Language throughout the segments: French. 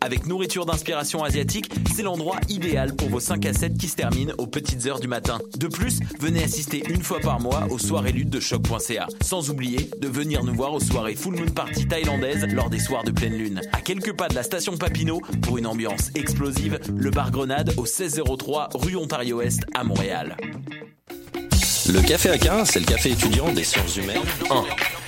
Avec nourriture d'inspiration asiatique, c'est l'endroit idéal pour vos 5 à 7 qui se terminent aux petites heures du matin. De plus, venez assister une fois par mois aux soirées luttes de choc.ca. Sans oublier de venir nous voir aux soirées Full Moon Party thaïlandaise lors des soirs de pleine lune. À quelques pas de la station Papineau, pour une ambiance explosive, le bar Grenade au 1603 rue Ontario-Est à Montréal. Le Café Aquin, c'est le café étudiant des sciences humaines. Uh.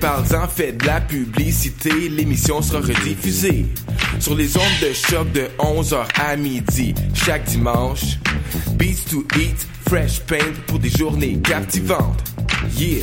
Parle-en, fais de la publicité, l'émission sera rediffusée sur les ondes de choc de 11h à midi chaque dimanche. Beats to eat, fresh paint pour des journées captivantes. Yeah.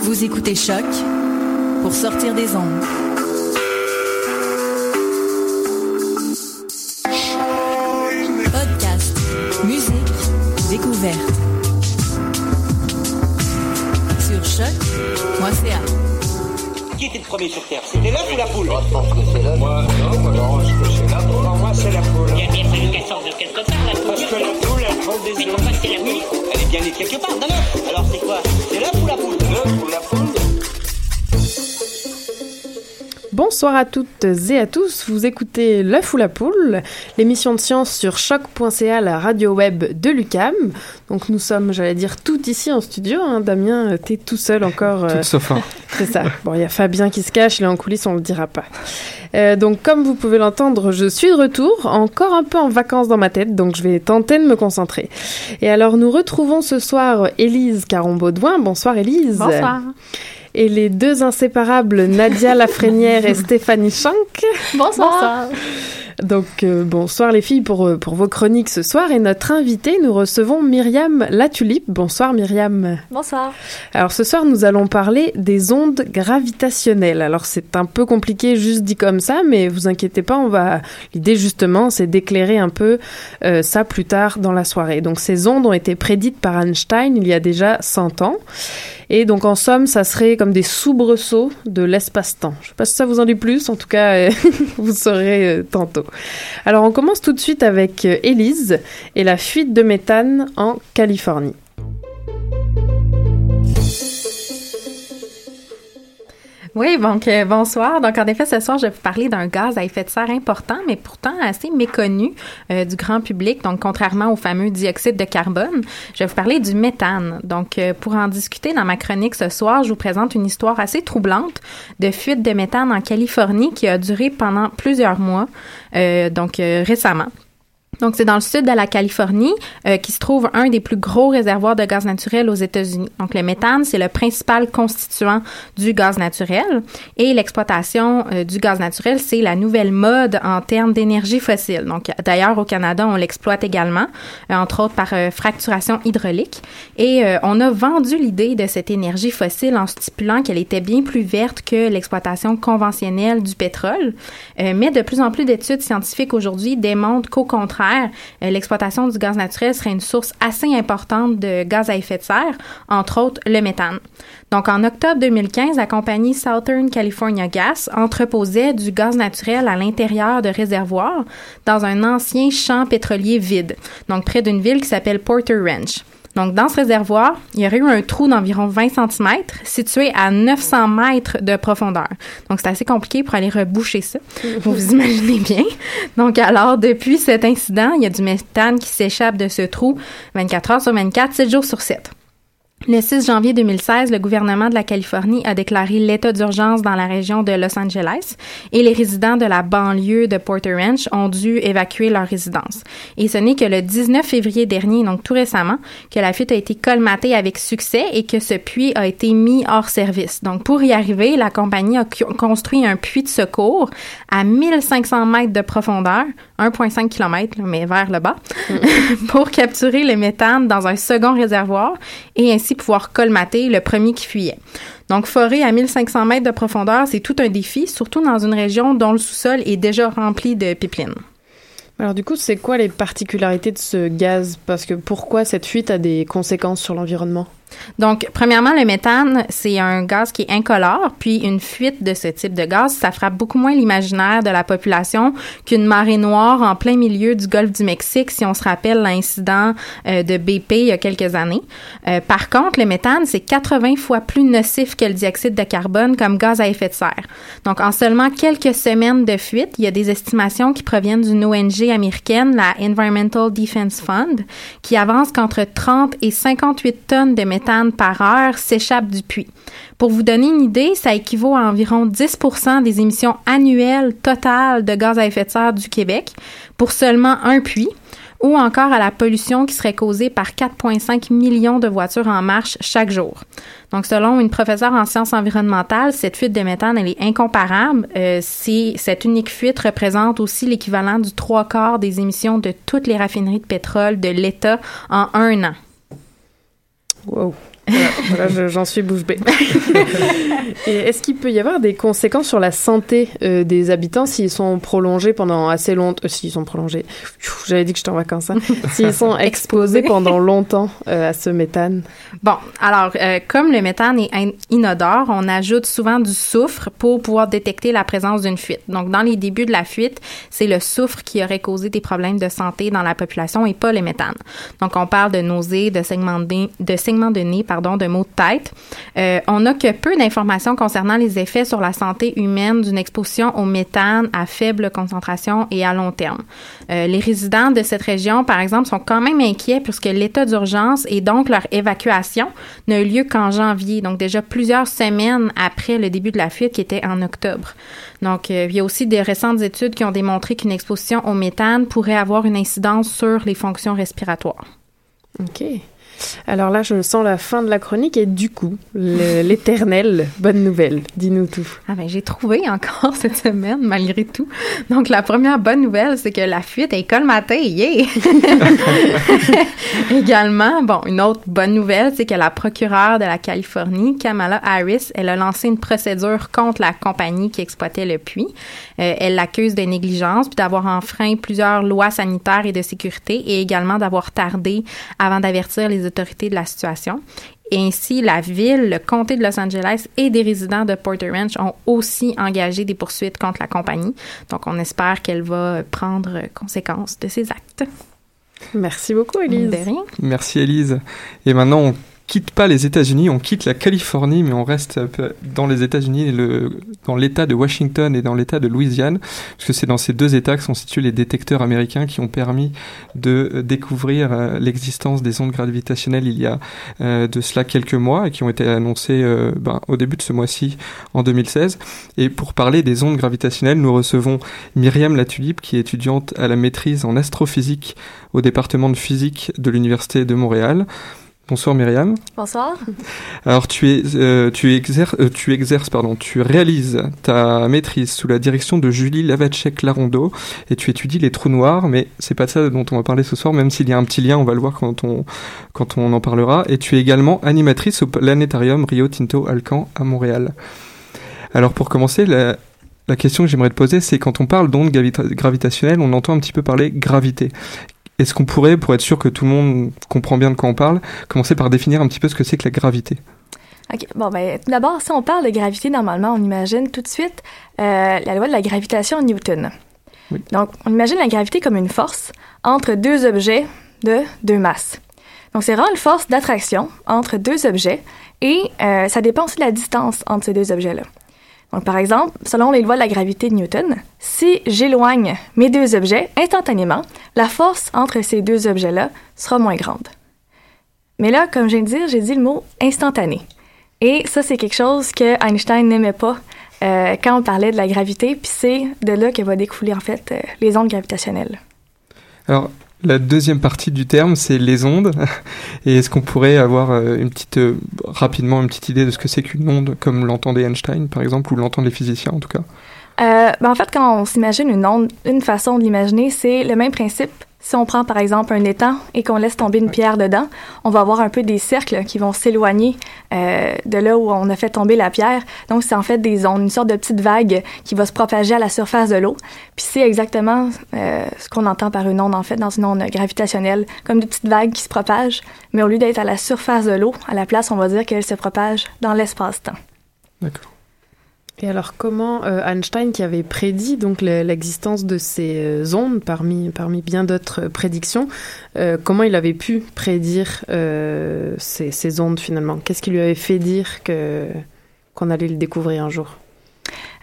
Vous écoutez Choc pour sortir des ondes. Podcast, musique, découverte. Sur choc.ca. Qui était le premier sur Terre? C'était l'œuf ou la poule? Je pense que c'est l'œuf. Moi, non, moi, non, je sorte de quelque part, la poule. Parce que la poule, elle prend des Mais pourquoi c'est la poule Elle est bien née quelque part, d'un œuf. Alors c'est quoi? C'est l'œuf ou la poule? L'œuf ou la poule Bonsoir à toutes et à tous, vous écoutez L'œuf ou la poule, l'émission de science sur choc.ca, la radio web de l'UCAM. Donc nous sommes, j'allais dire, toutes ici en studio. Hein. Damien, t'es tout seul encore. euh, Tout sauf un. c'est ça. Bon, il y a Fabien qui se cache, il est en coulisses, on le dira pas. Euh, donc comme vous pouvez l'entendre, je suis de retour, encore un peu en vacances dans ma tête, donc je vais tenter de me concentrer. Et alors nous retrouvons ce soir Élise Caron-Baudouin. Bonsoir Élise. Bonsoir. Et les deux inséparables Nadia Lafrenière et Stéphanie Schank. Bonsoir. Donc euh, bonsoir les filles pour, euh, pour vos chroniques ce soir. Et notre invitée, nous recevons Myriam Latulipe. Bonsoir Myriam. Bonsoir. Alors ce soir, nous allons parler des ondes gravitationnelles. Alors c'est un peu compliqué juste dit comme ça, mais vous inquiétez pas, on va. L'idée justement, c'est d'éclairer un peu euh, ça plus tard dans la soirée. Donc ces ondes ont été prédites par Einstein il y a déjà 100 ans. Et donc en somme, ça serait comme des soubresauts de l'espace-temps. Je sais pas si ça vous en dit plus, en tout cas, vous saurez euh, Alors on commence tout de suite avec euh, Élise et la fuite de méthane en Californie. Oui, donc euh, bonsoir. Donc en effet, ce soir, je vais vous parler d'un gaz à effet de serre important, mais pourtant assez méconnu euh, du grand public. Donc contrairement au fameux dioxyde de carbone, je vais vous parler du méthane. Donc euh, pour en discuter dans ma chronique ce soir, je vous présente une histoire assez troublante de fuite de méthane en Californie qui a duré pendant plusieurs mois, euh, donc récemment. Donc, c'est dans le sud de la Californie euh, qui se trouve un des plus gros réservoirs de gaz naturel aux États-Unis. Donc, le méthane, c'est le principal constituant du gaz naturel et l'exploitation euh, du gaz naturel, c'est la nouvelle mode en termes d'énergie fossile. Donc, d'ailleurs, au Canada, on l'exploite également, euh, entre autres par fracturation hydraulique. Et on a vendu l'idée de cette énergie fossile en stipulant qu'elle était bien plus verte que l'exploitation conventionnelle du pétrole. Mais de plus en plus d'études scientifiques aujourd'hui démontrent qu'au contraire, euh, l'exploitation du gaz naturel serait une source assez importante de gaz à effet de serre, entre autres le méthane. Donc, en octobre 2015, la compagnie Southern California Gas entreposait du gaz naturel à l'intérieur de réservoirs dans un ancien champ pétrolier vide, donc près d'une ville qui s'appelle Porter Ranch. Donc, dans ce réservoir, il y aurait eu un trou d'environ 20 cm situé à 900 mètres de profondeur. Donc, c'est assez compliqué pour aller reboucher ça. Vous vous imaginez bien. Donc, alors, depuis cet incident, il y a du méthane qui s'échappe de ce trou 24 heures sur 24, 7 jours sur 7. Le 6 janvier 2016, le gouvernement de la Californie a déclaré l'état d'urgence dans la région de Los Angeles et les résidents de la banlieue de Porter Ranch ont dû évacuer leur résidence. Et ce n'est que le 19 février dernier, donc tout récemment, que la fuite a été colmatée avec succès et que ce puits a été mis hors service. Donc pour y arriver, la compagnie a construit un puits de secours à 1500 mètres de profondeur, 1,5 km, mais vers le bas, pour capturer le méthane dans un second réservoir et ainsi pouvoir colmater le premier qui fuyait. Donc, forer à 1500 mètres de profondeur, c'est tout un défi, surtout dans une région dont le sous-sol est déjà rempli de pipelines. Alors du coup, c'est quoi les particularités de ce gaz? Parce que pourquoi cette fuite a des conséquences sur l'environnement? Donc, premièrement, le méthane, c'est un gaz qui est incolore, puis une fuite de ce type de gaz, ça frappe beaucoup moins l'imaginaire de la population qu'une marée noire en plein milieu du golfe du Mexique, si on se rappelle l'incident euh, de BP il y a quelques années. Euh, par contre, le méthane, c'est 80 fois plus nocif que le dioxyde de carbone comme gaz à effet de serre. Donc, en seulement quelques semaines de fuite, il y a des estimations qui proviennent d'une ONG américaine, la Environmental Defense Fund, qui avance qu'entre 30 et 58 tonnes de méthane par heure s'échappe du puits. Pour vous donner une idée, ça équivaut à environ 10 des émissions annuelles totales de gaz à effet de serre du Québec pour seulement un puits ou encore à la pollution qui serait causée par 4,5 millions de voitures en marche chaque jour. Donc, selon une professeure en sciences environnementales, cette fuite de méthane, elle est incomparable. Euh, cette unique fuite représente aussi l'équivalent du trois quarts des émissions de toutes les raffineries de pétrole de l'État en un an. Wow. Voilà, j'en suis bouche bée. Est-ce qu'il peut y avoir des conséquences sur la santé euh, des habitants s'ils sont prolongés pendant assez longtemps, euh, s'ils sont prolongés, j'avais dit que j'étais en vacances, hein, s'ils sont exposés pendant longtemps euh, à ce méthane? Bon, alors, comme le méthane est inodore, on ajoute souvent du soufre pour pouvoir détecter la présence d'une fuite. Donc, dans les débuts de la fuite, c'est le soufre qui aurait causé des problèmes de santé dans la population et pas le méthane. Donc, on parle de nausées, de segments de nez, de, segments de nez pardon, de maux de tête. Euh, on n'a que peu d'informations concernant les effets sur la santé humaine d'une exposition au méthane à faible concentration et à long terme. Euh, les résidents de cette région, par exemple, sont quand même inquiets puisque l'état d'urgence et donc leur évacuation n'a eu lieu qu'en janvier, donc déjà plusieurs semaines après le début de la fuite qui était en octobre. Donc, euh, il y a aussi des récentes études qui ont démontré qu'une exposition au méthane pourrait avoir une incidence sur les fonctions respiratoires. OK. Alors là, je sens la fin de la chronique et du coup, l'éternelle bonne nouvelle. Dis-nous tout. Ah ben, j'ai trouvé encore cette semaine, malgré tout. Donc, la première bonne nouvelle, c'est que la fuite est colmatée. Yeah! Également, bon, une autre bonne nouvelle, c'est que la procureure de la Californie, Kamala Harris, elle a lancé une procédure contre la compagnie qui exploitait le puits. Euh, elle l'accuse de négligence puis d'avoir enfreint plusieurs lois sanitaires et de sécurité et également d'avoir tardé avant d'avertir les autorités de la situation. Et ainsi, la ville, le comté de Los Angeles et des résidents de Porter Ranch ont aussi engagé des poursuites contre la compagnie. Donc, on espère qu'elle va prendre conséquence de ces actes. Merci beaucoup, Elise. De rien. Merci, Elise. Et maintenant, on quitte pas les États-Unis, on quitte la Californie, mais on reste dans les États-Unis, dans l'État de Washington et dans l'État de Louisiane, parce que c'est dans ces deux États que sont situés les détecteurs américains qui ont permis de euh, découvrir euh, l'existence des ondes gravitationnelles il y a euh, de cela quelques mois et qui ont été annoncées ben, au début de ce mois-ci en 2016. Et pour parler des ondes gravitationnelles, nous recevons Myriam Latulipe, qui est étudiante à la maîtrise en astrophysique au département de physique de l'Université de Montréal. Bonsoir Myriam. Bonsoir. Alors tu es euh, tu exerces euh, tu exerces pardon tu réalises ta maîtrise sous la direction de Julie Lavacek Larondo et tu étudies les trous noirs mais c'est pas de ça dont on va parler ce soir même s'il y a un petit lien on va le voir quand on quand on en parlera et tu es également animatrice au planétarium Rio Tinto Alcan à Montréal. Alors pour commencer la la question que j'aimerais te poser, c'est quand on parle d'ondes gravitationnelles, on entend un petit peu parler gravité. Est-ce qu'on pourrait, pour être sûr que tout le monde comprend bien de quoi on parle, commencer par définir un petit peu ce que c'est que la gravité? OK. Bon, ben, tout d'abord, si on parle de gravité, normalement, on imagine tout de suite euh, la loi de la gravitation Newton. Oui. Donc, on imagine la gravité comme une force entre deux objets de deux masses. Donc, c'est vraiment une force d'attraction entre deux objets et euh, ça dépend aussi de la distance entre ces deux objets-là. Donc, par exemple, selon les lois de la gravité de Newton, si j'éloigne mes deux objets instantanément, la force entre ces deux objets-là sera moins grande. Mais là, comme je viens de dire, j'ai dit le mot instantané. Et ça, c'est quelque chose que Einstein n'aimait pas euh, quand on parlait de la gravité, puis c'est de là que va découler en fait euh, les ondes gravitationnelles. Alors, la deuxième partie du terme, c'est les ondes. Et est-ce qu'on pourrait avoir euh, une petite, rapidement une petite idée de ce que c'est qu'une onde, comme l'entendait Einstein, par exemple, ou l'entendent les physiciens en tout cas? Ben En fait, quand on s'imagine une onde, une façon de l'imaginer, c'est le même principe si on prend par exemple un étang et qu'on laisse tomber une pierre dedans, on va avoir un peu des cercles qui vont s'éloigner euh, de là où on a fait tomber la pierre. Donc c'est en fait des ondes, une sorte de petite vague qui va se propager à la surface de l'eau. Puis c'est exactement euh, ce qu'on entend par une onde en fait dans une onde gravitationnelle, comme des petites vagues qui se propagent, mais au lieu d'être à la surface de l'eau, à la place on va dire qu'elles se propagent dans l'espace-temps. D'accord. Et alors comment euh, Einstein, qui avait prédit donc l'existence de ces euh, ondes parmi, parmi bien d'autres prédictions, euh, comment il avait pu prédire ces, ces, ondes finalement? Qu'est-ce qui lui avait fait dire que qu'on allait le découvrir un jour?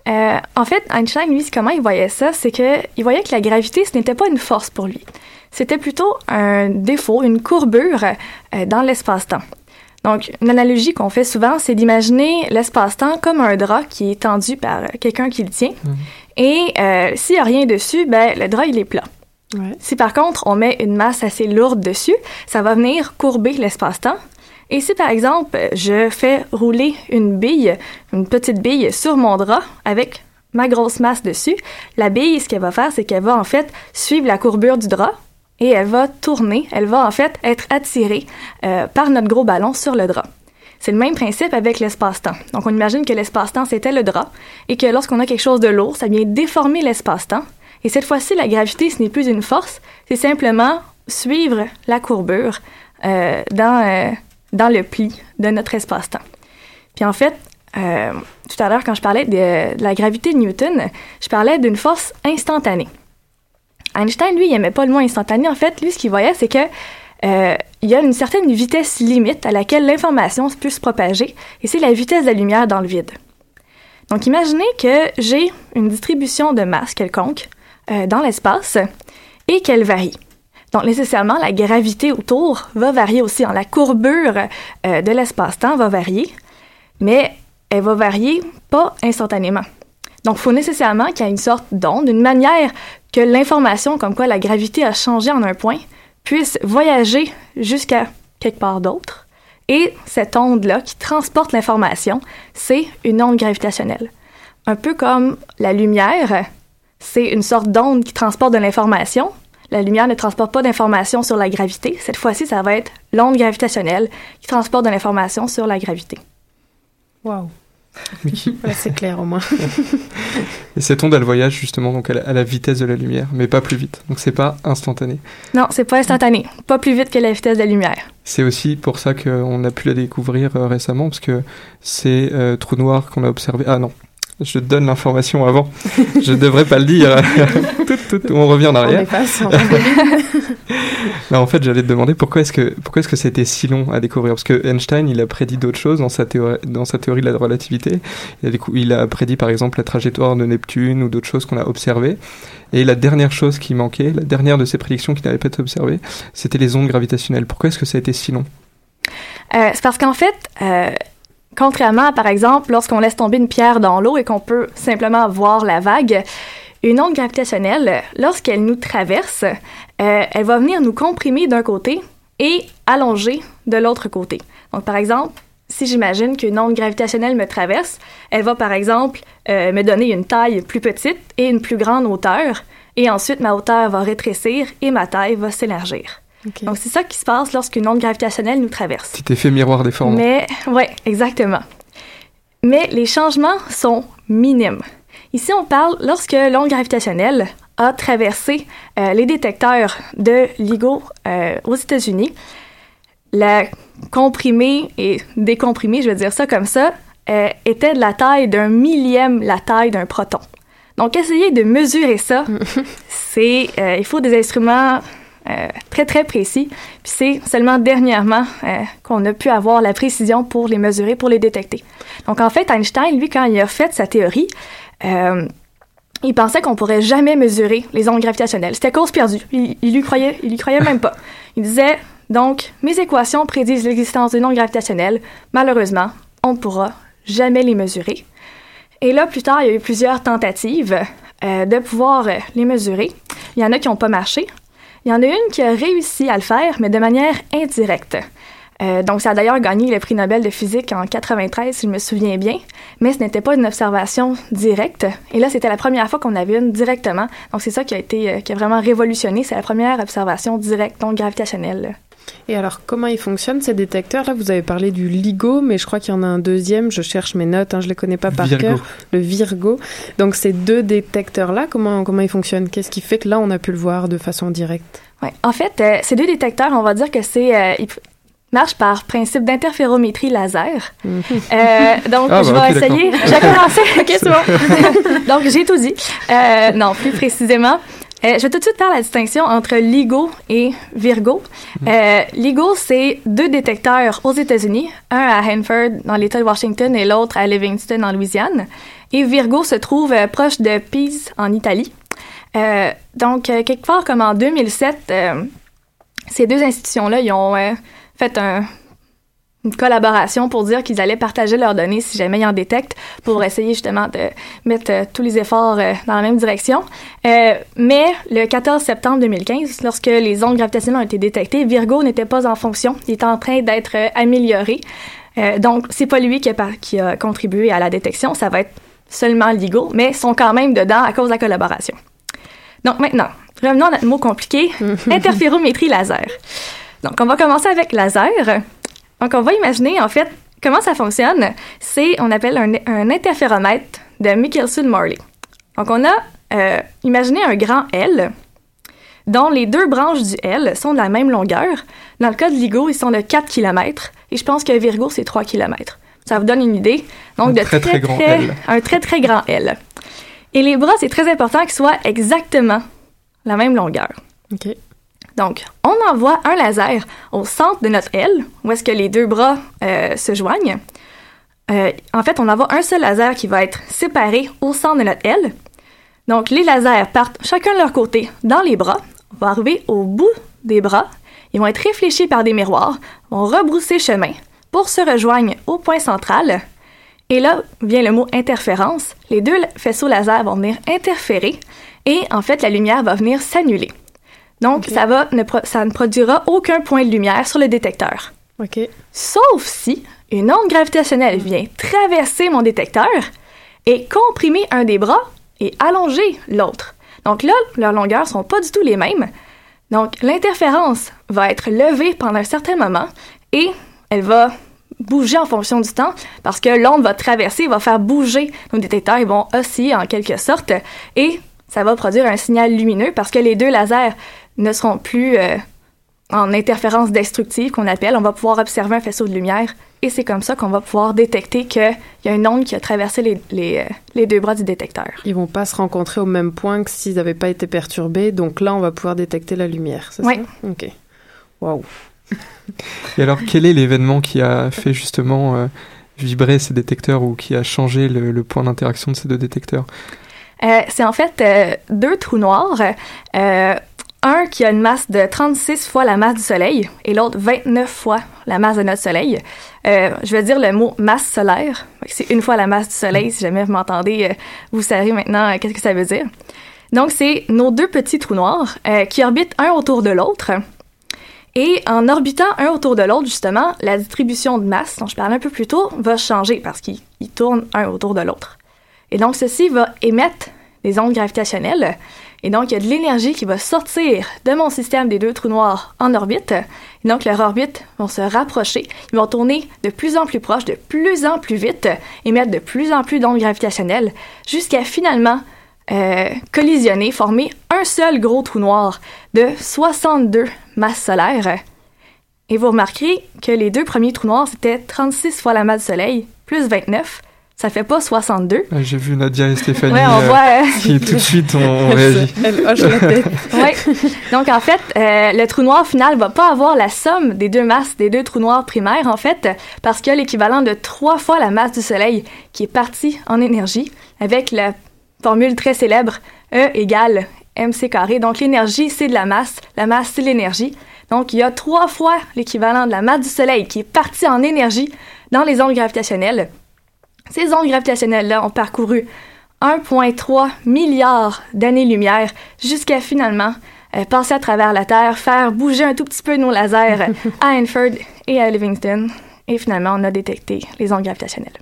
En fait, Einstein, lui, comment il voyait ça C'est que il voyait que la gravité, ce n'était pas une force pour lui. C'était plutôt un défaut, une courbure dans l'espace-temps. Donc, une analogie qu'on fait souvent, c'est d'imaginer l'espace-temps comme un drap qui est tendu par quelqu'un qui le tient. Mhm. Et euh, s'il n'y a rien dessus, ben, le drap, il est plat. Si par contre, on met une masse assez lourde dessus, ça va venir courber l'espace-temps. Et si par exemple, je fais rouler une bille, une petite bille sur mon drap avec ma grosse masse dessus, la bille, ce qu'elle va faire, c'est qu'elle va en fait suivre la courbure du drap et elle va tourner, elle va en fait être attirée euh, par notre gros ballon sur le drap. C'est le même principe avec l'espace-temps. Donc on imagine que l'espace-temps c'était le drap et que lorsqu'on a quelque chose de lourd, ça vient déformer l'espace-temps. Et cette fois-ci, la gravité, ce n'est plus une force, c'est simplement suivre la courbure euh, dans, euh, dans le pli de notre espace-temps. Puis en fait, tout à l'heure, quand je parlais de, la gravité de Newton, je parlais d'une force instantanée. Einstein, lui, il n'aimait pas le mot instantané. En fait, lui, ce qu'il voyait, c'est que euh, il y a une certaine vitesse limite à laquelle l'information peut se propager, et c'est la vitesse de la lumière dans le vide. Donc, imaginez que j'ai une distribution de masse quelconque euh, dans l'espace et qu'elle varie. Donc, nécessairement, la gravité autour va varier aussi. La courbure euh, de l'espace-temps va varier, mais elle va varier pas instantanément. Donc, il faut nécessairement qu'il y ait une sorte d'onde, une manière que l'information comme quoi la gravité a changé en un point puisse voyager jusqu'à quelque part d'autre. Et cette onde-là qui transporte l'information, c'est une onde gravitationnelle. Un peu comme la lumière, c'est une sorte d'onde qui transporte de l'information. La lumière ne transporte pas d'information sur la gravité. Cette fois-ci, ça va être l'onde gravitationnelle qui transporte de l'information sur la gravité. Wow c'est clair au moins. et cette onde, elle voyage justement donc à la, vitesse de la lumière, mais pas plus vite. Donc c'est pas instantané. Non, c'est pas instantané. Pas plus vite que la vitesse de la lumière. C'est aussi pour ça qu'on a pu la découvrir euh, récemment, parce que c'est euh, trou noir qu'on a observé. Ah non, je donne l'information avant. je devrais pas le dire. on revient en arrière. On en fait, j'allais te demander pourquoi est-ce que pourquoi est-ce que c'était si long à découvrir? Parce que Einstein, il a prédit d'autres choses dans sa théorie dans sa théorie de la relativité. Il a, il a prédit par exemple la trajectoire de Neptune ou d'autres choses qu'on a observées. Et la dernière chose qui manquait, la dernière de ces prédictions qui n'avaient pas été observées, c'était les ondes gravitationnelles. Pourquoi est-ce que ça a été si long? Euh, C'est parce qu'en fait. Euh Contrairement par exemple, lorsqu'on laisse tomber une pierre dans l'eau et qu'on peut simplement voir la vague, une onde gravitationnelle, lorsqu'elle nous traverse, euh, elle va venir nous comprimer d'un côté et allonger de l'autre côté. Donc, par exemple, si j'imagine qu'une onde gravitationnelle me traverse, elle va, par exemple, euh, me donner une taille plus petite et une plus grande hauteur, et ensuite ma hauteur va rétrécir et ma taille va s'élargir. Donc, c'est ça qui se passe lorsqu'une onde gravitationnelle nous traverse. Petit effet miroir déformant. Mais, ouais, exactement. Mais les changements sont minimes. Ici, on parle lorsque l'onde gravitationnelle a traversé euh, les détecteurs de LIGO euh, aux États-Unis. La comprimée et décomprimée, je vais dire ça comme ça, euh, était de la taille d'un millième la taille d'un proton. Donc, essayer de mesurer ça, c'est, euh, il faut des instruments euh, très, très précis. Puis c'est seulement dernièrement euh, qu'on a pu avoir la précision pour les mesurer, pour les détecter. Donc, en fait, Einstein, lui, quand il a fait sa théorie, euh, il pensait qu'on pourrait jamais mesurer les ondes gravitationnelles. C'était cause perdue. Il, il lui croyait, il lui croyait même pas. Il disait, donc, mes équations prédisent l'existence d'une onde gravitationnelle. Malheureusement, on ne pourra jamais les mesurer. Et là, plus tard, il y a eu plusieurs tentatives de pouvoir les mesurer. Il y en a qui n'ont pas marché. Il y en a une qui a réussi à le faire, mais de manière indirecte. Euh, donc, ça a d'ailleurs gagné le prix Nobel de physique en 93, si je me souviens bien, mais ce n'était pas une observation directe. Et là, c'était la première fois qu'on avait une directement. Donc, c'est ça qui a été, euh, qui a vraiment révolutionné. C'est la première observation directe, donc gravitationnelle. Et alors, comment ils fonctionnent ces détecteurs? Là, vous avez parlé du LIGO, mais je crois qu'il y en a un deuxième. Je cherche mes notes, hein, je les connais pas par Virgo. cœur. Le Virgo. Donc, ces deux détecteurs-là, comment comment ils fonctionnent? Qu'est-ce qui fait que là, on a pu le voir de façon directe? Ouais. En fait, euh, ces deux détecteurs, on va dire que c'est euh, ils par principe d'interférométrie laser. Mhm. Euh, donc, Ah, je bah, vais ok, essayer. J'ai commencé. OK, c'est bon. donc, j'ai tout dit. Euh, non, plus précisément. Euh, je vais tout de suite faire la distinction entre LIGO et Virgo. Euh, LIGO, c'est deux détecteurs aux États-Unis, un à Hanford dans l'État de Washington et l'autre à Livingston en Louisiane. Et Virgo se trouve euh, proche de Pise en Italie. Donc, quelque part comme en 2007, euh, ces deux institutions-là, ils ont fait un- une collaboration pour dire qu'ils allaient partager leurs données si jamais ils en détectent, pour essayer justement de mettre euh, tous les efforts euh, dans la même direction. Euh, mais le 14 septembre 2015, lorsque les ondes gravitationnelles ont été détectées, Virgo n'était pas en fonction. Il est en train d'être euh, amélioré. Euh, donc, c'est pas lui qui a, qui a contribué à la détection, ça va être seulement LIGO, mais ils sont quand même dedans à cause de la collaboration. Donc maintenant, revenons à notre mot compliqué, interférométrie laser. Donc on va commencer avec laser. Donc on va imaginer en fait comment ça fonctionne. C'est, on appelle un, un interféromètre de Michelson-Morley. Donc on a euh, imaginé un grand L dont les deux branches du L sont de la même longueur. Dans le cas de LIGO, ils sont de 4 km et je pense que Virgo, c'est 3 km. Ça vous donne une idée. Donc Un de très, très grand très- L. Un très très grand L. Et les bras, c'est très important qu'ils soient exactement la même longueur. OK. Donc, on envoie un laser au centre de notre aile, où est-ce que les deux bras euh, se joignent. Euh, en fait, on envoie un seul laser qui va être séparé au centre de notre aile. Donc, les lasers partent chacun de leur côté dans les bras, vont arriver au bout des bras, ils vont être réfléchis par des miroirs, vont rebrousser chemin pour se rejoindre au point central. Et là vient le mot interférence. Les deux faisceaux laser vont venir interférer et en fait, la lumière va venir s'annuler. Donc, ça, va ne ça ne produira aucun point de lumière sur le détecteur. OK. Sauf si une onde gravitationnelle vient traverser mon détecteur et comprimer un des bras et allonger l'autre. Donc là, leurs longueurs sont pas du tout les mêmes. Donc l'interférence va être levée pendant un certain moment et elle va bouger en fonction du temps parce que l'onde va traverser, va faire bouger nos détecteurs, ils vont osciller en quelque sorte et ça va produire un signal lumineux parce que les deux lasers ne seront plus euh, en interférence destructive qu'on appelle. On va pouvoir observer un faisceau de lumière et c'est comme ça qu'on va pouvoir détecter qu'il y a une onde qui a traversé les, les, euh, les deux bras du détecteur. Ils vont pas se rencontrer au même point que s'ils n'avaient pas été perturbés. Donc là, on va pouvoir détecter la lumière, c'est Oui. ça? OK. Waouh. Et alors, quel est l'événement qui a fait justement euh, vibrer ces détecteurs ou qui a changé le, le point d'interaction de ces deux détecteurs? Euh, c'est en fait euh, deux trous noirs. Un qui a une masse de 36 fois la masse du Soleil et l'autre 29 fois la masse de notre Soleil. Euh, je vais dire le mot masse solaire. C'est une fois la masse du Soleil. Si jamais vous m'entendez, euh, vous savez maintenant euh, qu'est-ce que ça veut dire. Donc, c'est nos deux petits trous noirs qui orbitent un autour de l'autre. Et en orbitant un autour de l'autre, justement, la distribution de masse, dont je parlais un peu plus tôt, va changer parce qu'ils ils tournent un autour de l'autre. Et donc, ceci va émettre des ondes gravitationnelles. Et donc, il y a de l'énergie qui va sortir de mon système des deux trous noirs en orbite donc, leurs orbites vont se rapprocher. Ils vont tourner de plus en plus proche, de plus en plus vite, émettre de plus en plus d'ondes gravitationnelles, jusqu'à finalement euh, collisionner, former un seul gros trou noir de 62 masses solaires. Et vous remarquerez que les deux premiers trous noirs, c'était 36 fois la masse du Soleil, plus 29. Ça fait pas 62. J'ai vu Nadia et Stéphanie Ouais, on euh, voit, euh, qui tout de suite ont, réagi. Elle hoche la tête. Ouais. Donc, en fait, euh, le trou noir final va pas avoir la somme des deux masses des deux trous noirs primaires, en fait, parce qu'il y a l'équivalent de trois fois la masse du Soleil qui est partie en énergie, avec la formule très célèbre E égale mc carré. Donc, l'énergie, c'est de la masse. La masse, c'est l'énergie. Donc, il y a trois fois l'équivalent de la masse du Soleil qui est partie en énergie dans les ondes gravitationnelles. Ces ondes gravitationnelles-là ont parcouru 1,3 milliard d'années-lumière jusqu'à finalement euh, passer à travers la Terre, faire bouger un tout petit peu nos lasers à Hanford et à Livingston. Et finalement, on a détecté les ondes gravitationnelles.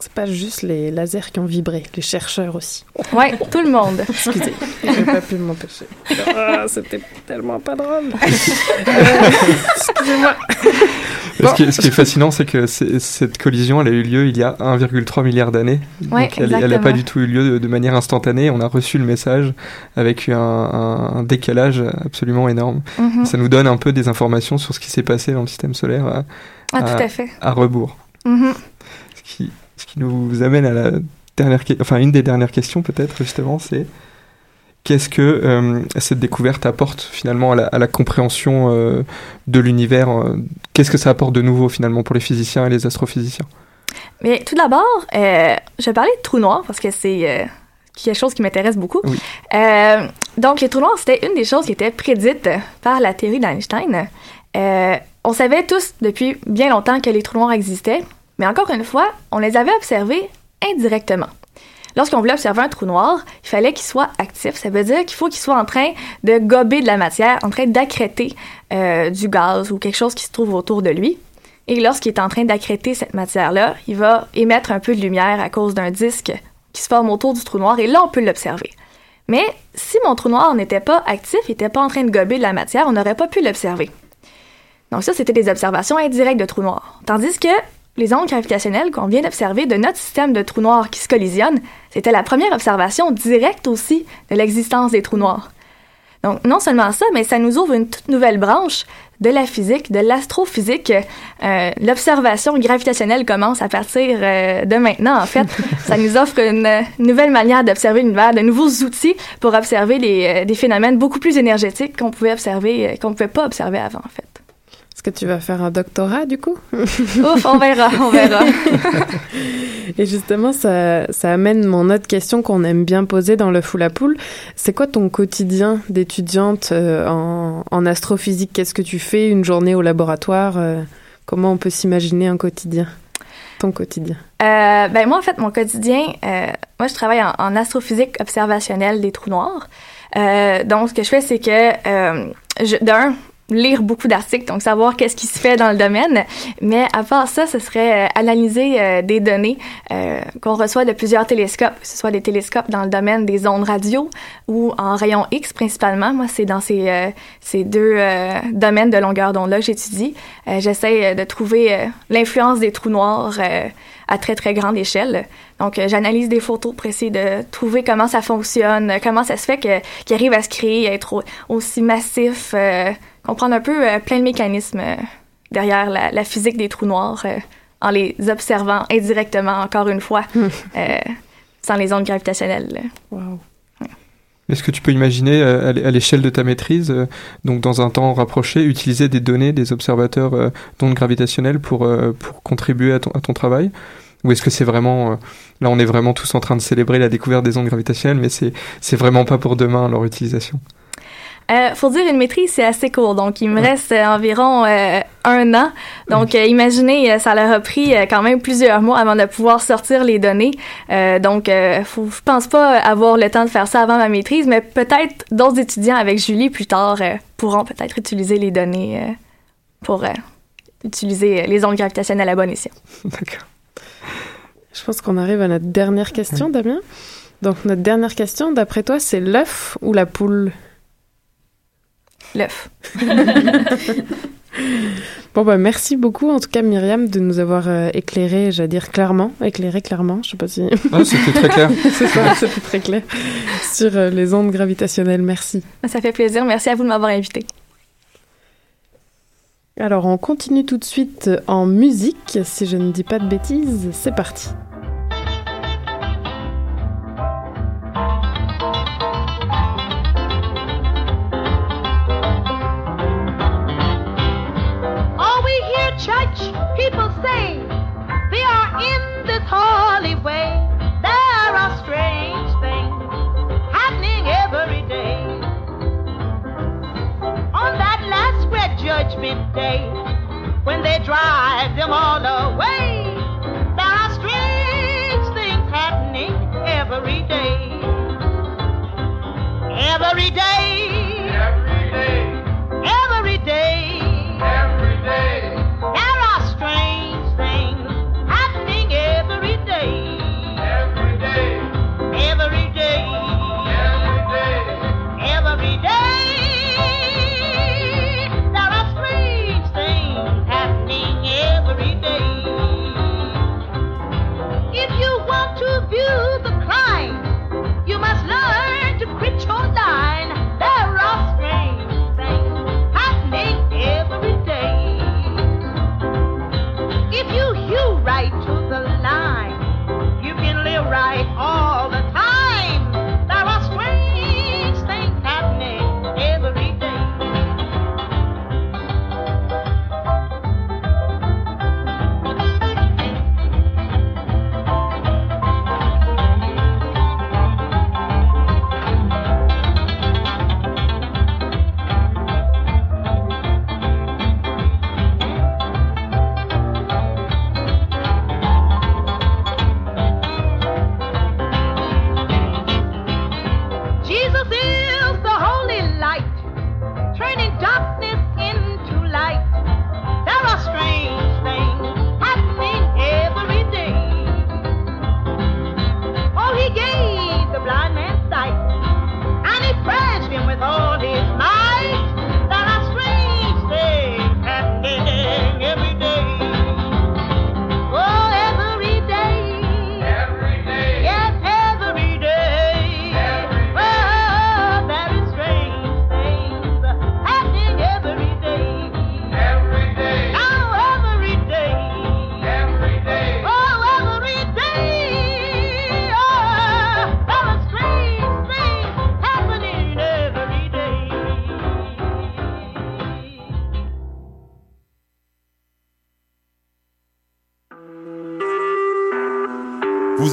C'est pas juste les lasers qui ont vibré, les chercheurs aussi. Ouais, tout le monde. Excusez, j'ai pas pu m'empêcher. Ah, c'était tellement pas drôle. Euh, Excusez-moi. Ce, qui est, ce qui est fascinant, c'est que cette collision, elle a eu lieu il y a 1,3 milliard d'années. Ouais, Donc elle n'a pas du tout eu lieu de, de manière instantanée. On a reçu le message avec un, un- un décalage absolument énorme. Mhm. Ça nous donne un peu des informations sur ce qui s'est passé dans le système solaire à, Ah, tout à fait. à rebours. Mhm. Ce qui, qui nous amène à la dernière, enfin une des dernières questions peut-être justement, c'est qu'est-ce que euh, cette découverte apporte finalement à la, à la compréhension euh, de l'univers euh, Qu'est-ce que ça apporte de nouveau finalement pour les physiciens et les astrophysiciens? Mais tout d'abord, euh, je vais parler de trous noirs parce que c'est quelque chose qui m'intéresse beaucoup. Oui. Donc, les trous noirs, c'était une des choses qui était prédite par la théorie d'Einstein. On savait tous depuis bien longtemps que les trous noirs existaient, mais encore une fois, on les avait observés indirectement. Lorsqu'on voulait observer un trou noir, il fallait qu'il soit actif. Ça veut dire qu'il faut qu'il soit en train de gober de la matière, en train d'accréter euh, du gaz ou quelque chose qui se trouve autour de lui. Et lorsqu'il est en train d'accréter cette matière-là, il va émettre un peu de lumière à cause d'un disque qui se forme autour du trou noir et là, on peut l'observer. Mais si mon trou noir n'était pas actif, n'était pas en train de gober de la matière, on n'aurait pas pu l'observer. Donc ça, c'était des observations indirectes de trous noirs. Tandis que les ondes gravitationnelles qu'on vient d'observer de notre système de trous noirs qui se collisionnent, c'était la première observation directe aussi de l'existence des trous noirs. Donc, non seulement ça, mais ça nous ouvre une toute nouvelle branche de la physique, de l'astrophysique. Euh, L'observation gravitationnelle commence à partir euh, de maintenant, en fait. ça nous offre une, nouvelle manière d'observer l'univers, de nouveaux outils pour observer des, euh, des phénomènes beaucoup plus énergétiques qu'on pouvait observer, qu'on ne pouvait pas observer avant, en fait. Est-ce que tu vas faire un doctorat du coup? Ouf, on verra, on verra. Et justement, ça, ça amène mon autre question qu'on aime bien poser dans le full à poule. C'est quoi ton quotidien d'étudiante euh, en, en astrophysique? Qu'est-ce que tu fais une journée au laboratoire euh, Comment on peut s'imaginer un quotidien? Ton quotidien Euh, ben moi, en fait, mon quotidien, euh, moi, je travaille en, en astrophysique observationnelle des trous noirs. Euh, donc, ce que je fais, c'est que, d'un, lire beaucoup d'articles, donc savoir qu'est-ce qui se fait dans le domaine. Mais à part ça, ce serait euh, analyser euh, des données euh, qu'on reçoit de plusieurs télescopes, que ce soit des télescopes dans le domaine des ondes radio ou en rayon X principalement. Moi, c'est dans ces, ces deux domaines de longueur d'onde-là que j'étudie. J'essaie de trouver l'influence des trous noirs à très, très grande échelle. Donc, j'analyse des photos pour essayer de trouver comment ça fonctionne, comment ça se fait que- qu'il arrive à se créer, à être au- aussi massif, euh, comprendre un peu euh, plein de mécanismes euh, derrière la, la physique des trous noirs euh, en les observant indirectement, encore une fois, euh, sans les ondes gravitationnelles. Wow. Est-ce que tu peux imaginer à l'é- à l'échelle de ta maîtrise, donc dans un temps rapproché, utiliser des données des observateurs d'ondes gravitationnelles pour, pour contribuer à ton, à ton travail? Ou est-ce que c'est vraiment... euh, là, on est vraiment tous en train de célébrer la découverte des ondes gravitationnelles, mais c'est c'est vraiment pas pour demain leur utilisation? Euh, faut dire une maîtrise, c'est assez court. Donc, il me reste euh, environ euh, un an. Donc, euh, imaginez, ça leur a pris euh, quand même plusieurs mois avant de pouvoir sortir les données. Euh, donc, euh, faut, je pense pas avoir le temps de faire ça avant ma maîtrise, mais peut-être d'autres étudiants avec Julie plus tard euh, pourront peut-être utiliser les données euh, pour euh, utiliser les ondes gravitationnelles à bon escient. D'accord. Je pense qu'on arrive à notre dernière question, Damien. Donc, notre dernière question, d'après toi, c'est l'œuf ou la poule? L'œuf. Bon, bah, merci beaucoup, en tout cas, Myriam, de nous avoir euh, éclairé, j'allais dire clairement, éclairé clairement, je sais pas si. Ah, c'était très clair. C'est ça, c'était très clair. Sur euh, les ondes gravitationnelles, merci. Ça fait plaisir. Merci à vous de m'avoir invité. Alors, on continue tout de suite en musique, si je ne dis pas de bêtises. C'est parti. Holy way. There are strange things happening every day. On that last great judgment day, when they drive them all away, there are strange things happening every day. Every day.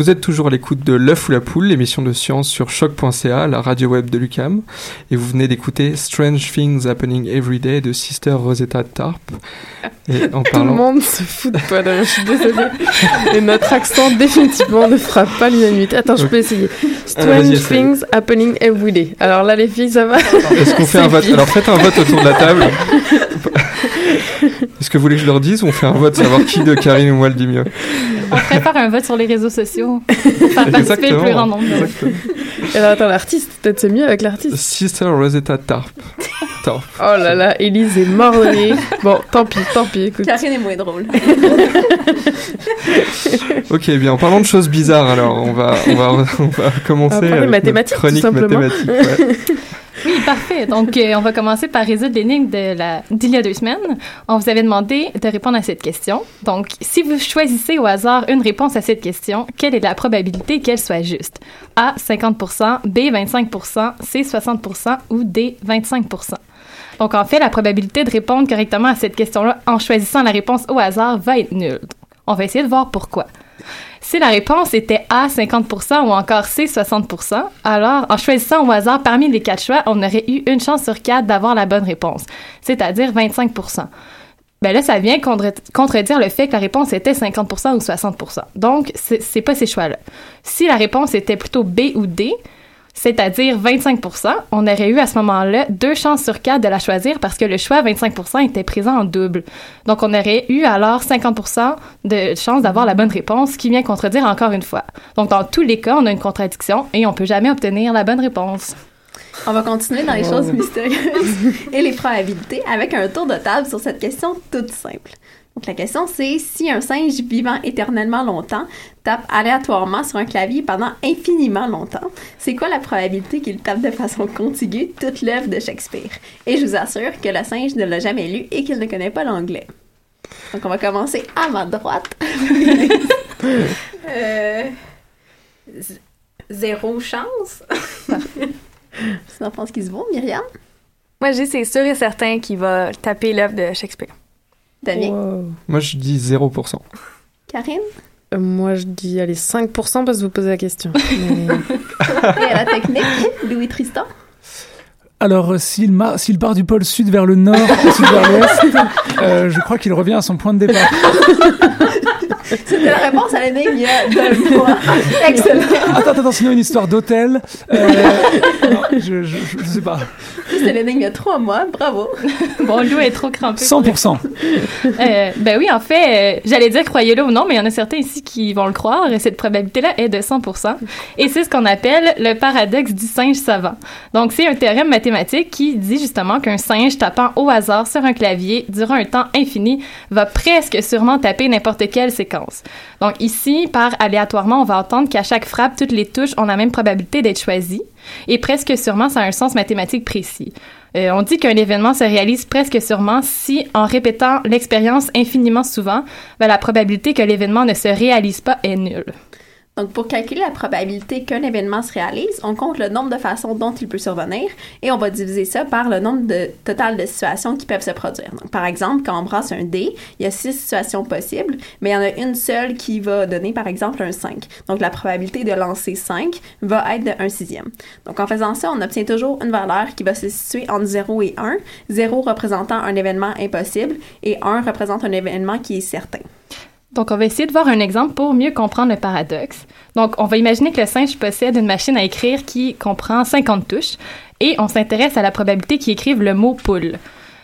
Vous êtes toujours à l'écoute de L'œuf ou la poule, l'émission de science sur choc.ca, la radio web de Lucam, et vous venez d'écouter Strange Things Happening Every Day de Sister Rosetta Tarp. Et en Tout le monde se fout de toi je suis désolée. Et notre accent définitivement ne fera pas l'unanimité. Attends, je peux essayer. Strange vas-y, essaye. things happening every day. Alors là, les filles, ça va est-ce qu'on fait un vote. Alors faites un vote autour de la table. Est-ce que vous voulez que je leur dise ou on fait un vote savoir qui de Karine ou moi le dit mieux? On prépare un vote sur les réseaux sociaux pour faire participer le plus grand nombre. Et alors, attends, l'artiste, peut-être c'est mieux avec l'artiste. Sister Rosetta Tarp. Tarp. Oh là là, Élise est rire. Bon, tant pis, tant pis, écoute. Karine est moins drôle. Ok, bien. En parlant de choses bizarres, alors on va on va on va commencer On va parler mathématiques, tout simplement. mathématique. ouais. Oui, parfait. Donc, euh, on va commencer par résoudre l'énigme d'il y a deux semaines. On vous avait demandé de répondre à cette question. Donc, si vous choisissez au hasard une réponse à cette question, quelle est la probabilité qu'elle soit juste? A, 50% B, 25% C, 60% ou D, 25% Donc, en fait, la probabilité de répondre correctement à cette question-là en choisissant la réponse au hasard va être nulle. On va essayer de voir pourquoi. Si la réponse était A, 50 ou encore C, 60% alors en choisissant au hasard parmi les quatre choix, on aurait eu une chance sur quatre d'avoir la bonne réponse, c'est-à-dire 25% ben là, ça vient contre- contredire le fait que la réponse était 50% ou 60% Donc, c'est pas ces choix-là. Si la réponse était plutôt B ou D, c'est-à-dire 25% on aurait eu à ce moment-là deux chances sur quatre de la choisir parce que le choix 25% était présent en double. Donc, on aurait eu alors 50% de chances d'avoir la bonne réponse, ce qui vient contredire encore une fois. Donc, dans tous les cas, on a une contradiction et on peut jamais obtenir la bonne réponse. On va continuer dans les choses mystérieuses et les probabilités avec un tour de table sur cette question toute simple. Donc la question c'est si un singe vivant éternellement longtemps tape aléatoirement sur un clavier pendant infiniment longtemps, c'est quoi la probabilité qu'il tape de façon contigue toute l'œuvre de Shakespeare? Et je vous assure que le singe ne l'a jamais lu et qu'il ne connaît pas l'anglais. Donc on va commencer à ma droite. Euh, zéro chance. C'est en pense qu'il se vaut, Myriam? Moi, je dis c'est sûr et certain qu'il va taper l'œuvre de Shakespeare. Damien? Moi, je dis 0%. Karine? Euh, moi, je dis, allez, 5% parce que vous posez la question. Mais- Et à la technique, Louis Tristan? Alors, euh, s'il ma- s'il part du pôle sud vers le nord, sud vers l'ouest, euh, je crois qu'il revient à son point de départ. C'était la réponse à l'énigme il y a deux mois. Excellent. Attends, attends, sinon une histoire d'hôtel. Euh, non, je, je, je- je sais pas. C'était l'énigme il y a trois mois. Bravo. Bon, Lou est trop crampé. 100%. Euh, ben oui, en fait, euh, j'allais dire croyez-le ou non, mais il y en a certains ici qui vont le croire, et cette probabilité-là est de 100%. Et c'est ce qu'on appelle le paradoxe du singe savant. Donc, c'est un théorème mathématique qui dit justement qu'un singe tapant au hasard sur un clavier durant un temps infini va presque sûrement taper n'importe quelle séquence. Donc, ici, par aléatoirement, on va entendre qu'à chaque frappe, toutes les touches ont la même probabilité d'être choisies. Et presque sûrement, ça a un sens mathématique précis. Euh, on dit qu'un événement se réalise presque sûrement si, en répétant l'expérience infiniment souvent, ben, la probabilité que l'événement ne se réalise pas est nulle. Donc, pour calculer la probabilité qu'un événement se réalise, on compte le nombre de façons dont il peut survenir et on va diviser ça par le nombre de, total de situations qui peuvent se produire. Donc, par exemple, quand on brasse un dé, il y a six situations possibles, mais il y en a une seule qui va donner, par exemple, un 5. Donc, la probabilité de lancer 5 va être de 1 sixième. Donc, en faisant ça, on obtient toujours une valeur qui va se situer entre 0 et 1, 0 représentant un événement impossible et 1 représente un événement qui est certain. Donc, on va essayer de voir un exemple pour mieux comprendre le paradoxe. Donc, on va imaginer que le singe possède une machine à écrire qui comprend 50 touches et on s'intéresse à la probabilité qu'il écrive le mot poule.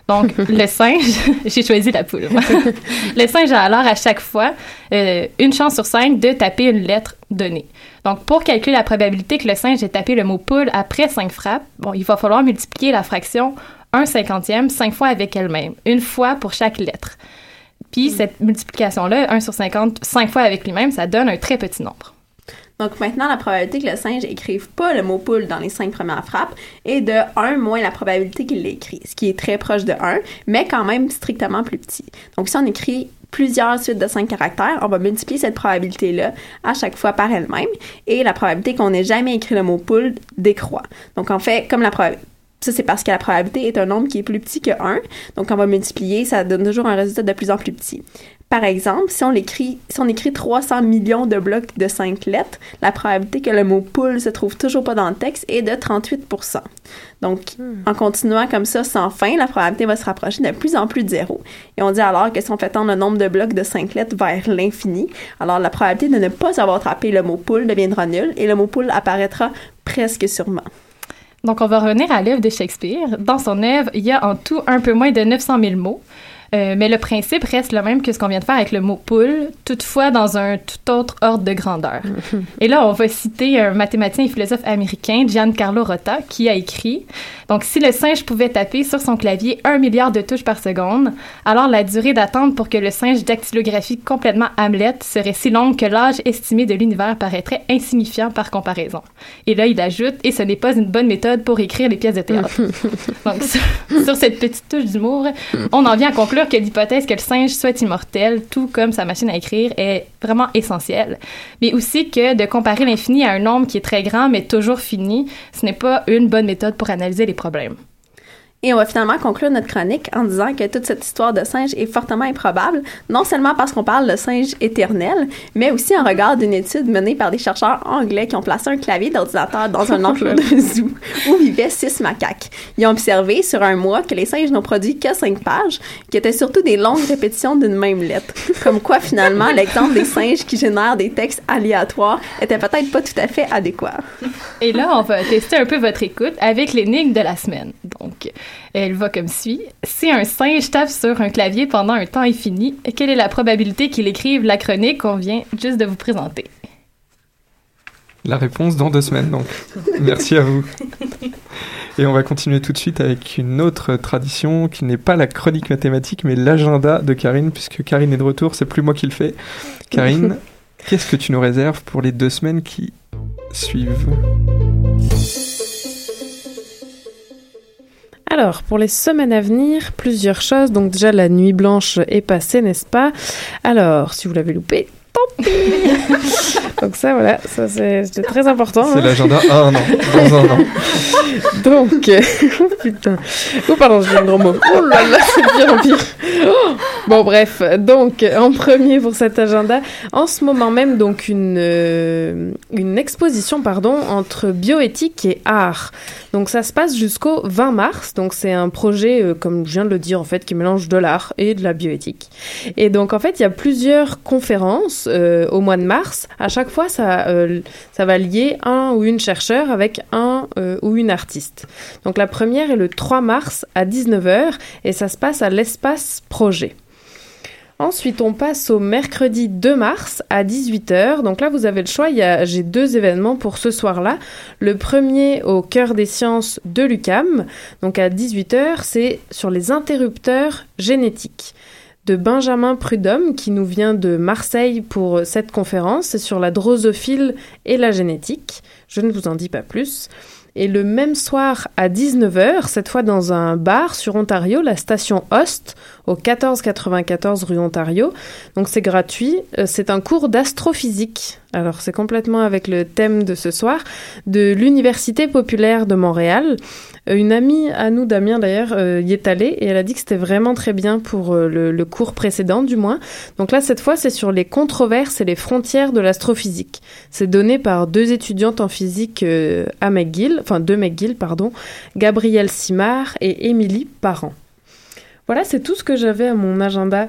Donc, le singe, j'ai choisi la poule. le singe a alors à chaque fois euh, une chance sur cinq de taper une lettre donnée. Donc, pour calculer la probabilité que le singe ait tapé le mot poule après cinq frappes, bon, il va falloir multiplier la fraction 1 cinquantième cinq fois avec elle-même, une fois pour chaque lettre. Puis, cette multiplication-là, 1 sur 50, 5 fois avec lui-même, ça donne un très petit nombre. Donc maintenant, la probabilité que le singe écrive pas le mot poule dans les cinq premières frappes est de 1 moins la probabilité qu'il l'écrit, ce qui est très proche de 1, mais quand même strictement plus petit. Donc si on écrit plusieurs suites de 5 caractères, on va multiplier cette probabilité-là à chaque fois par elle-même, et la probabilité qu'on n'ait jamais écrit le mot poule décroît. Donc en fait, comme la probabilité ça, c'est parce que la probabilité est un nombre qui est plus petit que 1. Donc, on va multiplier, ça donne toujours un résultat de plus en plus petit. Par exemple, si on écrit, si on écrit 300 millions de blocs de 5 lettres, la probabilité que le mot poule se trouve toujours pas dans le texte est de 38% Donc, en continuant comme ça sans fin, la probabilité va se rapprocher de plus en plus de zéro. Et on dit alors que si on fait tendre le nombre de blocs de 5 lettres vers l'infini, alors la probabilité de ne pas avoir attrapé le mot poule deviendra nulle et le mot poule apparaîtra presque sûrement. Donc, on va revenir à l'œuvre de Shakespeare. Dans son œuvre, il y a en tout un peu moins de 900 000 mots. Euh, mais le principe reste le même que ce qu'on vient de faire avec le mot poule, toutefois dans un tout autre ordre de grandeur. et là, on va citer un mathématicien et philosophe américain, Giancarlo Rota, qui a écrit Donc, si le singe pouvait taper sur son clavier un milliard de touches par seconde, alors la durée d'attente pour que le singe dactylographie complètement Hamlet serait si longue que l'âge estimé de l'univers paraîtrait insignifiant par comparaison. Et là, il ajoute Et ce n'est pas une bonne méthode pour écrire les pièces de théâtre. Donc, sur, sur cette petite touche d'humour, on en vient à conclure que l'hypothèse que le singe soit immortel, tout comme sa machine à écrire, est vraiment essentielle. Mais aussi que de comparer l'infini à un nombre qui est très grand mais toujours fini, ce n'est pas une bonne méthode pour analyser les problèmes. Et on va finalement conclure notre chronique en disant que toute cette histoire de singe est fortement improbable, non seulement parce qu'on parle de singe éternel, mais aussi en regard d'une étude menée par des chercheurs anglais qui ont placé un clavier d'ordinateur dans un enclos de zoo où vivaient six macaques. Ils ont observé sur un mois que les singes n'ont produit que cinq pages, qui étaient surtout des longues répétitions d'une même lettre. Comme quoi, finalement, l'exemple des singes qui génèrent des textes aléatoires était peut-être pas tout à fait adéquat. Et là, on va tester un peu votre écoute avec l'énigme de la semaine. Donc, elle va comme suit. Si un singe tape sur un clavier pendant un temps infini, quelle est la probabilité qu'il écrive la chronique qu'on vient juste de vous présenter? La réponse dans deux semaines, donc. Merci à vous. Et on va continuer tout de suite avec une autre tradition qui n'est pas la chronique mathématique, mais l'agenda de Karine, puisque Karine est de retour, c'est plus moi qui le fais. Karine, qu'est-ce que tu nous réserves pour les deux semaines qui suivent? Alors, pour les semaines à venir, plusieurs choses. Donc déjà, la nuit blanche est passée, n'est-ce pas? Alors, si vous l'avez loupé, Donc ça, voilà, ça c'est très important. C'est hein. l'agenda à un an, dans un an. Donc, oh putain. Oh, pardon, j'ai un gros mot. Oh là là, c'est pire en pire. Oh. Bon, bref. Donc, en premier pour cet agenda, en ce moment même, donc, une, euh, une exposition, pardon, entre bioéthique et art. Donc, ça se passe jusqu'au 20 mars. Donc, c'est un projet, euh, comme je viens de le dire, en fait, qui mélange de l'art et de la bioéthique. Et donc, en fait, il y a plusieurs conférences euh, au mois de mars. À chaque fois, ça, euh, ça va lier un ou une chercheur avec un euh, ou une artiste. Donc la première est le 3 mars à 19h et ça se passe à l'espace projet. Ensuite, on passe au mercredi 2 mars à 18h. Donc là, vous avez le choix. J'ai deux événements pour ce soir-là. Le premier au cœur des sciences de l'UCAM. Donc à 18h, c'est sur les interrupteurs génétiques de Benjamin Prudhomme qui nous vient de Marseille pour cette conférence. Sur la drosophile et la génétique. Je ne vous en dis pas plus. Et le même soir à 19h, cette fois dans un bar sur Ontario, la station Host, au 1494 rue Ontario. Donc c'est gratuit. Euh, C'est un cours d'astrophysique. Alors c'est complètement avec le thème de ce soir de l'Université populaire de Montréal. Euh, Une amie à nous, Damien d'ailleurs, euh, y est allée et elle a dit que c'était vraiment très bien pour le, cours précédent du moins. Donc là cette fois c'est sur les controverses et les frontières de l'astrophysique. C'est donné par deux étudiantes en physique à McGill, enfin de McGill pardon, Gabrielle Simard et Émilie Parent. Voilà, c'est tout ce que j'avais à mon agenda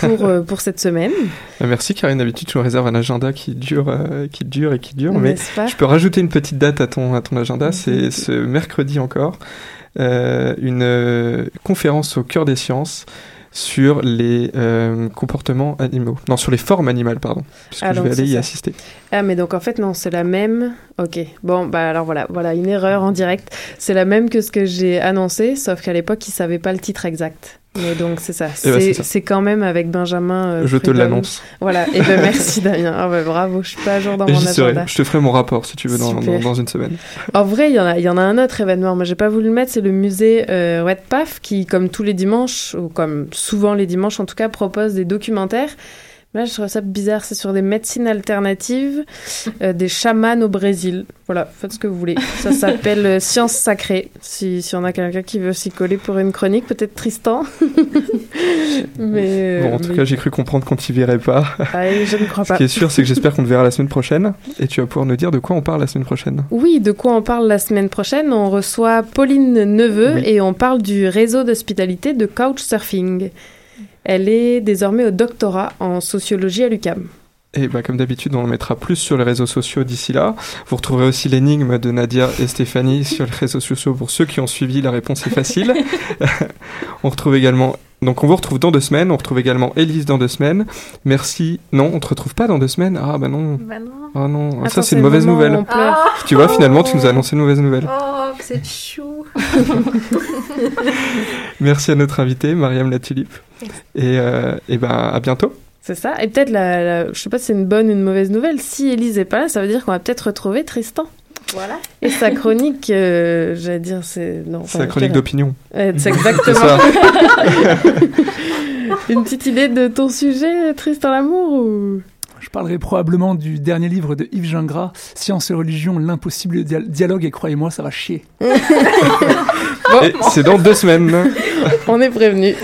pour, euh, pour cette semaine. Euh, Merci Karine, d'habitude tu me réserves un agenda qui dure, euh, qui dure et qui dure, mais je peux rajouter une petite date à ton, à ton agenda, c'est ce mercredi encore, euh, une conférence au cœur des sciences sur les euh, comportements animaux, non sur les formes animales pardon, puisque Ah, je vais aller y ça. assister. Ah mais donc en fait non, c'est la même. Ok. Bon bah alors voilà, voilà une erreur en direct. C'est la même que ce que j'ai annoncé, sauf qu'à l'époque ils savaient pas le titre exact. Mais donc c'est ça. Eh ben, c'est ça. c'est quand même avec Benjamin. euh, Je te l'annonce. Voilà. Et ben merci Damien. Ah bravo, je suis pas à jour dans Et mon j'y serai, agenda. je te ferai mon rapport si tu veux dans, dans, Super. dans une semaine. En vrai, il y en a, il y en a un autre événement. Moi, j'ai pas voulu le mettre. C'est le musée euh, Redpath qui, comme tous les dimanches, ou comme souvent les dimanches en tout cas, propose des documentaires. Là, je trouve ça bizarre. C'est sur des médecines alternatives, euh, des chamans au Brésil. Voilà, faites ce que vous voulez. Ça s'appelle euh, Science sacrée. Si, si on a quelqu'un qui veut s'y coller pour une chronique, peut-être Tristan. mais, Bon, en tout mais- cas, j'ai cru comprendre qu'on t'y verrait pas. Ah, je ne crois Ce pas. qui est sûr, c'est que j'espère qu'on te verra la semaine prochaine et tu vas pouvoir nous dire de quoi on parle la semaine prochaine. Oui, de quoi on parle la semaine prochaine On reçoit Pauline Neveu et on parle du réseau d'hospitalité de Couchsurfing. Elle est désormais au doctorat en sociologie à l'UCAM. Et bah, comme d'habitude, on le mettra plus sur les réseaux sociaux d'ici là. Vous retrouverez aussi l'énigme de Nadia et Stéphanie sur les réseaux sociaux pour ceux qui ont suivi. La réponse est facile. on retrouve également. Donc, on vous retrouve dans deux semaines. On retrouve également Élise dans deux semaines. Merci. Non, on te retrouve pas dans deux semaines. Ah, bah non. Ben non. Ah non. Attends, ça, c'est une mauvaise nouvelle. Ah. Tu vois, finalement, tu nous as annoncé une mauvaise nouvelle. Oh, vous êtes chou. Merci à notre invité, Mariam La Tulipe. Et, euh, et ben, à bientôt. C'est ça. Et peut-être, la, la- je sais pas si c'est une bonne ou une mauvaise nouvelle. Si Élise est pas là, ça veut dire qu'on va peut-être retrouver Tristan. Voilà. Et sa chronique, euh, j'allais dire, c'est. Non, enfin, Sa chronique d'opinion. Ouais, c'est exactement. ça. une petite idée de ton sujet, Tristan Lamour ou... Je parlerai probablement du dernier livre de Yves Gingras, Science et religion, l'impossible dia- dialogue, et croyez-moi, ça va chier. Et c'est dans deux semaines. On est prévenu.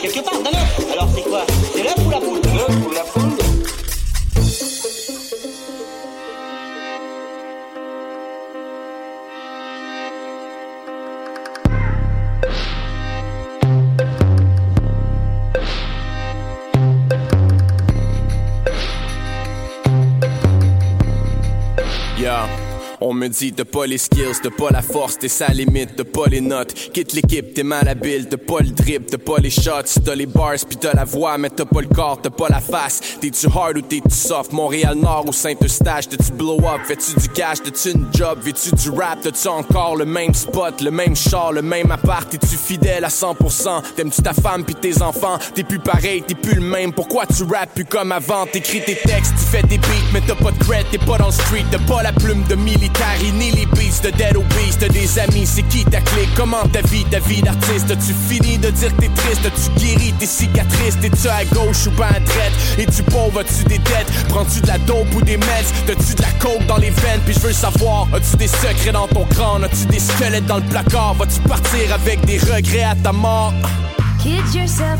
Quelque part. Alors c'est quoi? C'est l'œuf ou la poule L'œuf ou la poule Yeah. On me dit t'as pas les skills, t'as pas la force, t'es sa limite, t'as pas les notes. Quitte l'équipe, t'es mal habile, t'as pas le drip, t'as pas les shots, t'as les bars pis t'as la voix, mais t'as pas le corps, t'as pas la face. T'es-tu hard ou t'es-tu soft? Montréal Nord ou Saint-Eustache, t'as-tu blow up? Fais-tu du cash? T'as-tu une job? Fais-tu du rap? T'as-tu encore le même spot, le même char, le même appart? T'es-tu fidèle à 100%? T'aimes-tu ta femme pis tes enfants? T'es plus pareil, t'es plus le même. Pourquoi tu rappes plus comme avant? T'écris tes textes, tu fais des beats, mais t'as pas de cred, t'es pas dans le street, t'as pas la plume de military, ni les beats de Dead t'as des amis, c'est qui ta clé? Comment ta vie, ta vie d'artiste? As-tu fini de dire que t'es triste? As-tu guéri tes cicatrices? T'es-tu à gauche ou pas à droite? Es-tu pauvre? As-tu des dettes? Prends-tu de la dope ou des meds? T'as-tu de la coke dans les veines? Puis je veux savoir, as-tu des secrets dans ton crâne? As-tu des squelettes dans le placard? Vas-tu partir avec des regrets à ta mort? Kid yourself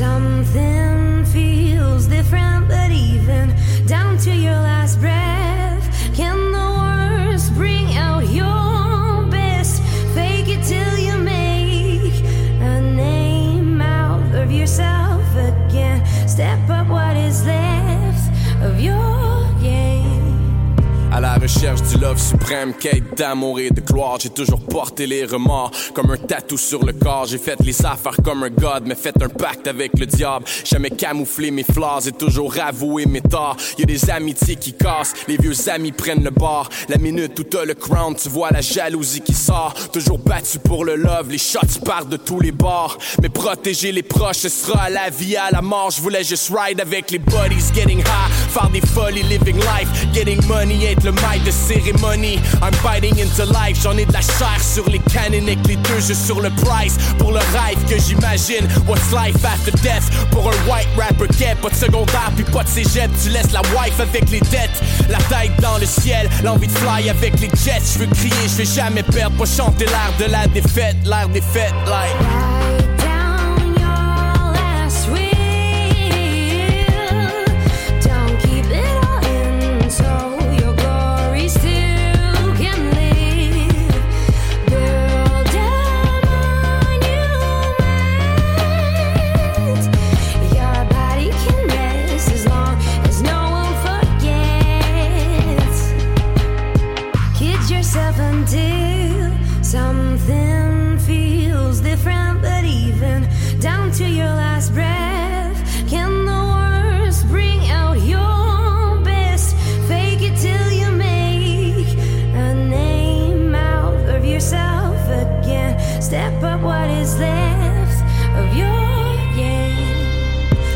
something feels different, but even down to your last breath, Step up what is left of your recherche du love suprême, quête d'amour et de gloire. J'ai toujours porté les remords comme un tatou sur le corps. J'ai fait les affaires comme un god, mais fait un pacte avec le diable. Jamais camouflé mes flaws et toujours avoué mes torts. Y a des amitiés qui cassent, les vieux amis prennent le bord. La minute où t'as le crown, tu vois la jalousie qui sort. Toujours battu pour le love, les shots partent de tous les bords. Mais protéger les proches, ce sera la vie, à la mort. Je voulais juste ride avec les buddies, getting high, faire des folies, living life, getting money, être le de cérémonie. I'm biting into life, j'en ai de la chair sur les canoniques, les deux jeux sur le price. Pour le rêve que j'imagine, what's life after death? Pour un white rapper quai, pas de secondaire puis pas de cégep, tu laisses la wife avec les dettes. La tête dans le ciel, l'envie de fly avec les jets. Je veux crier, je vais jamais perdre, pas chanter l'air de la défaite, l'air des fêtes, like.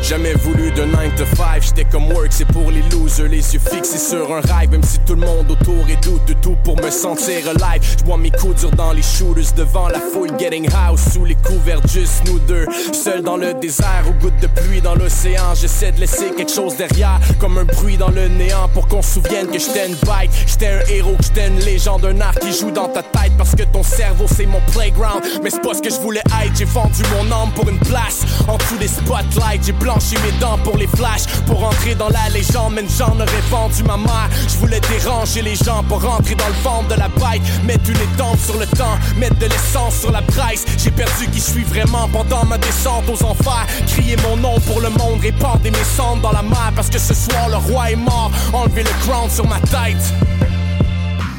Jamais voulu de 9 to 5, j'étais comme work, c'est pour les losers, les yeux fixés sur un rêve, même si tout le monde autour est doute de tout pour me sentir alive. J'bois mes coups durs dans les shooters devant la foule, getting house sous les couverts, juste nous deux. Seul dans le désert, aux gouttes de pluie dans l'océan, j'essaie de laisser quelque chose derrière, comme un bruit dans le néant pour qu'on se souvienne que j'étais une bike, j'étais un héros, que j'étais une légende, un art qui joue dans ta tête parce que ton cerveau c'est mon playground. Mais c'est pas ce que je voulais être, j'ai vendu mon âme pour une place en dessous des spotlights, j'ai blanchi mes dents pour les flashs, pour entrer dans la légende, mais j'en aurais vendu ma mère. Je voulais déranger les gens pour rentrer dans le ventre de la bite, mettre une étampe sur le temps, mettre de l'essence sur la price. J'ai perdu qui je suis vraiment pendant ma descente aux enfers. Crier mon nom pour le monde, répandre mes cendres dans la mer parce que ce soir le roi est mort. Enlever le crown sur ma tête.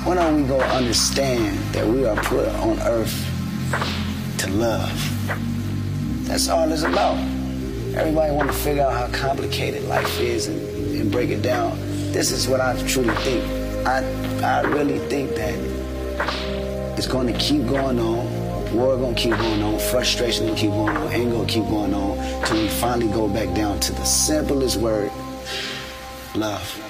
When are we understand that we are put on earth to love? That's all it's about. Everybody want to figure out how complicated life is and, and break it down. This is what I truly think. I, I really think that it's going to keep going on. War going to keep going on. Frustration to keep going on. Anger to keep going on. Till we finally go back down to the simplest word, love.